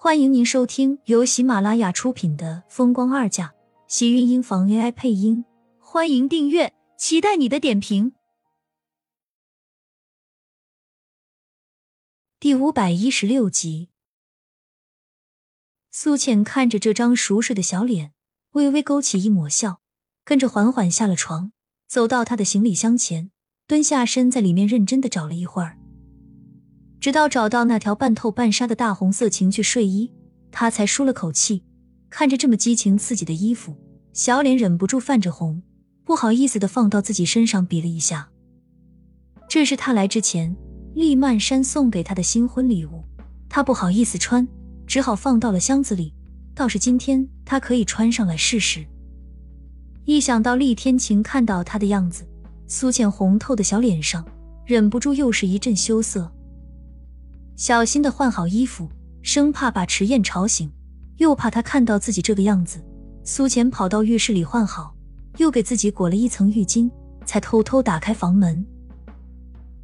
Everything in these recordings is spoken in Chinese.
欢迎您收听由喜马拉雅出品的《风光二嫁》，喜运音房 AI 配音。欢迎订阅，期待你的点评。第五百一十六集，苏浅看着这张熟睡的小脸，微微勾起一抹笑，跟着缓缓下了床，走到他的行李箱前，蹲下身在里面认真的找了一会儿。直到找到那条半透半纱的大红色情趣睡衣，他才舒了口气。看着这么激情刺激的衣服，小脸忍不住泛着红，不好意思的放到自己身上比了一下。这是他来之前厉曼山送给他的新婚礼物，他不好意思穿，只好放到了箱子里。倒是今天他可以穿上来试试。一想到厉天晴看到他的样子，苏浅红透的小脸上忍不住又是一阵羞涩。小心的换好衣服，生怕把迟燕吵醒，又怕她看到自己这个样子。苏浅跑到浴室里换好，又给自己裹了一层浴巾，才偷偷打开房门。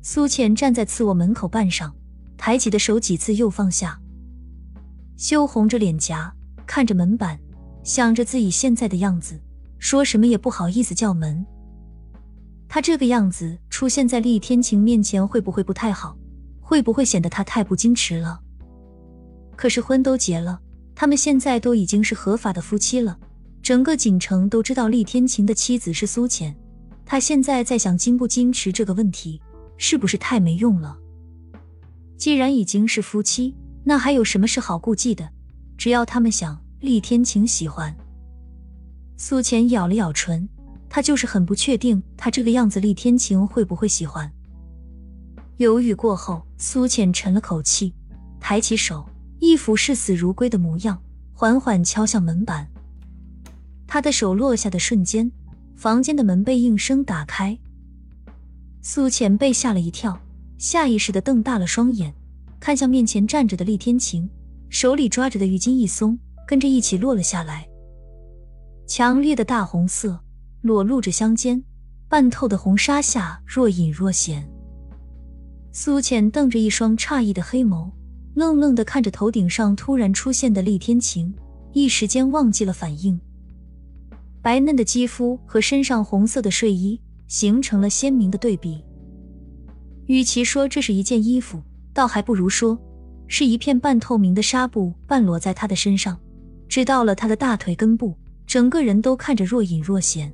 苏浅站在次卧门口半上，抬起的手几次又放下，羞红着脸颊看着门板，想着自己现在的样子，说什么也不好意思叫门。他这个样子出现在厉天晴面前，会不会不太好？会不会显得他太不矜持了？可是婚都结了，他们现在都已经是合法的夫妻了，整个锦城都知道厉天晴的妻子是苏浅。他现在在想矜不矜持这个问题，是不是太没用了？既然已经是夫妻，那还有什么是好顾忌的？只要他们想，厉天晴喜欢。苏浅咬了咬唇，他就是很不确定，他这个样子厉天晴会不会喜欢。犹豫过后，苏浅沉了口气，抬起手，一副视死如归的模样，缓缓敲向门板。他的手落下的瞬间，房间的门被应声打开。苏浅被吓了一跳，下意识的瞪大了双眼，看向面前站着的厉天晴，手里抓着的浴巾一松，跟着一起落了下来。强烈的大红色裸露着香肩，半透的红纱下若隐若现。苏浅瞪着一双诧异的黑眸，愣愣的看着头顶上突然出现的厉天晴，一时间忘记了反应。白嫩的肌肤和身上红色的睡衣形成了鲜明的对比。与其说这是一件衣服，倒还不如说是一片半透明的纱布半裸在他的身上，直到了他的大腿根部，整个人都看着若隐若现。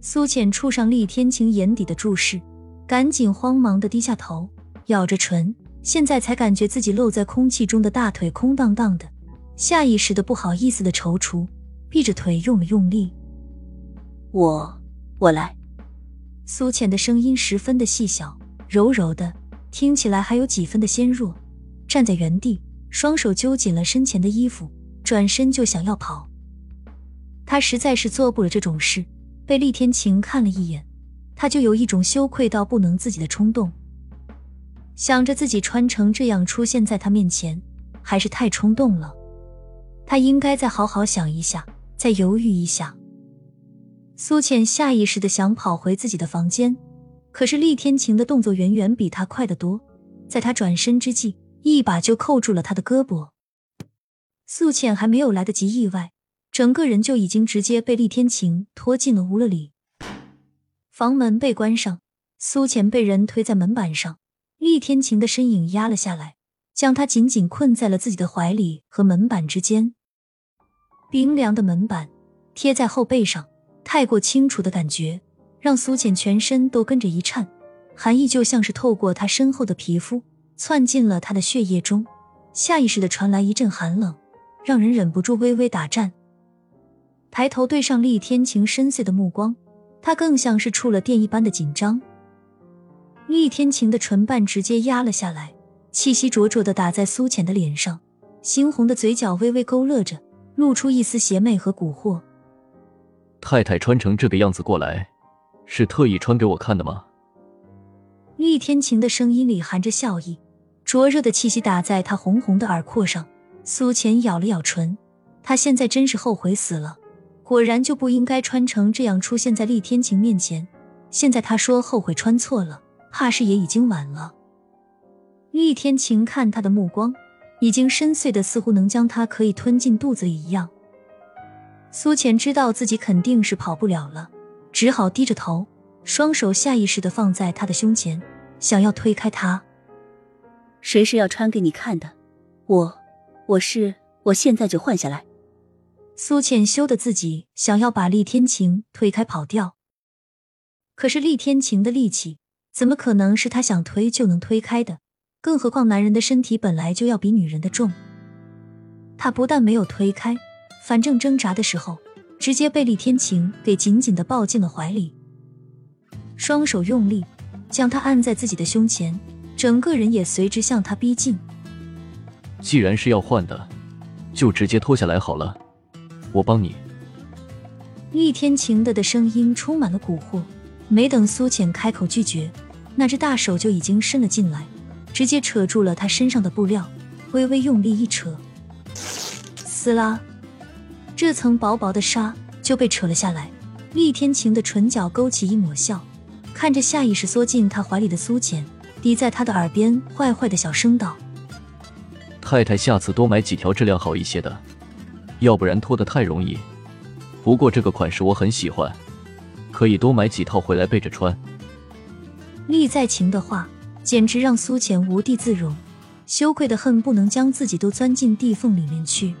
苏浅触上厉天晴眼底的注视。赶紧慌忙的低下头，咬着唇，现在才感觉自己露在空气中的大腿空荡荡的，下意识的不好意思的踌躇，闭着腿用了用力。我我来。苏浅的声音十分的细小，柔柔的，听起来还有几分的纤弱。站在原地，双手揪紧了身前的衣服，转身就想要跑。他实在是做不了这种事，被厉天晴看了一眼。他就有一种羞愧到不能自己的冲动，想着自己穿成这样出现在他面前，还是太冲动了。他应该再好好想一下，再犹豫一下。苏浅下意识的想跑回自己的房间，可是厉天晴的动作远远比他快得多，在他转身之际，一把就扣住了他的胳膊。苏浅还没有来得及意外，整个人就已经直接被厉天晴拖进了屋了里。房门被关上，苏浅被人推在门板上，厉天晴的身影压了下来，将他紧紧困在了自己的怀里和门板之间。冰凉的门板贴在后背上，太过清楚的感觉让苏浅全身都跟着一颤，寒意就像是透过他身后的皮肤窜进了他的血液中，下意识的传来一阵寒冷，让人忍不住微微打颤。抬头对上厉天晴深邃的目光。他更像是触了电一般的紧张。厉天晴的唇瓣直接压了下来，气息灼灼的打在苏浅的脸上，猩红的嘴角微微勾勒着，露出一丝邪魅和蛊惑。太太穿成这个样子过来，是特意穿给我看的吗？厉天晴的声音里含着笑意，灼热的气息打在他红红的耳廓上。苏浅咬了咬唇，她现在真是后悔死了。果然就不应该穿成这样出现在厉天晴面前。现在他说后悔穿错了，怕是也已经晚了。厉天晴看他的目光已经深邃的似乎能将他可以吞进肚子里一样。苏浅知道自己肯定是跑不了了，只好低着头，双手下意识的放在他的胸前，想要推开他。谁是要穿给你看的？我，我是，我现在就换下来。苏浅羞得自己想要把厉天晴推开跑掉，可是厉天晴的力气怎么可能是他想推就能推开的？更何况男人的身体本来就要比女人的重。他不但没有推开。反正挣扎的时候，直接被厉天晴给紧紧的抱进了怀里，双手用力将他按在自己的胸前，整个人也随之向他逼近。既然是要换的，就直接脱下来好了，我帮你。厉天晴的的声音充满了蛊惑，没等苏浅开口拒绝，那只大手就已经伸了进来，直接扯住了他身上的布料，微微用力一扯，撕拉。这层薄薄的纱就被扯了下来，厉天晴的唇角勾起一抹笑，看着下意识缩进他怀里的苏浅，抵在他的耳边坏坏的小声道：“太太，下次多买几条质量好一些的，要不然脱得太容易。不过这个款式我很喜欢，可以多买几套回来备着穿。”厉在晴的话简直让苏浅无地自容，羞愧的恨不能将自己都钻进地缝里面去。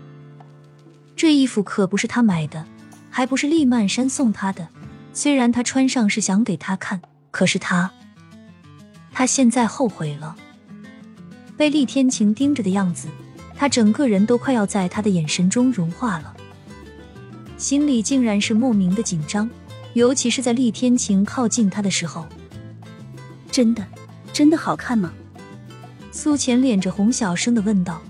这衣服可不是他买的，还不是厉曼山送他的。虽然他穿上是想给他看，可是他，他现在后悔了。被厉天晴盯着的样子，他整个人都快要在他的眼神中融化了，心里竟然是莫名的紧张，尤其是在厉天晴靠近他的时候。真的，真的好看吗？苏浅脸着红，小声的问道。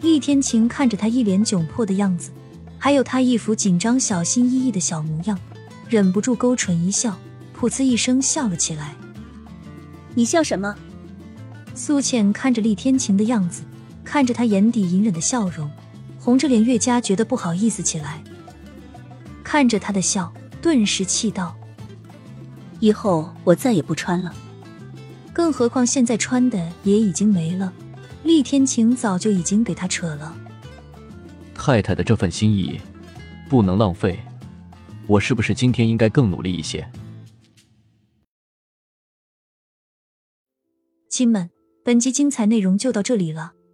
厉天晴看着他一脸窘迫的样子。还有他一副紧张、小心翼翼的小模样，忍不住勾唇一笑，噗呲一声笑了起来。你笑什么？苏浅看着厉天晴的样子，看着他眼底隐忍的笑容，红着脸越加觉得不好意思起来。看着他的笑，顿时气道：“以后我再也不穿了。更何况现在穿的也已经没了，厉天晴早就已经给他扯了。”太太的这份心意不能浪费，我是不是今天应该更努力一些？亲们，本集精彩内容就到这里了，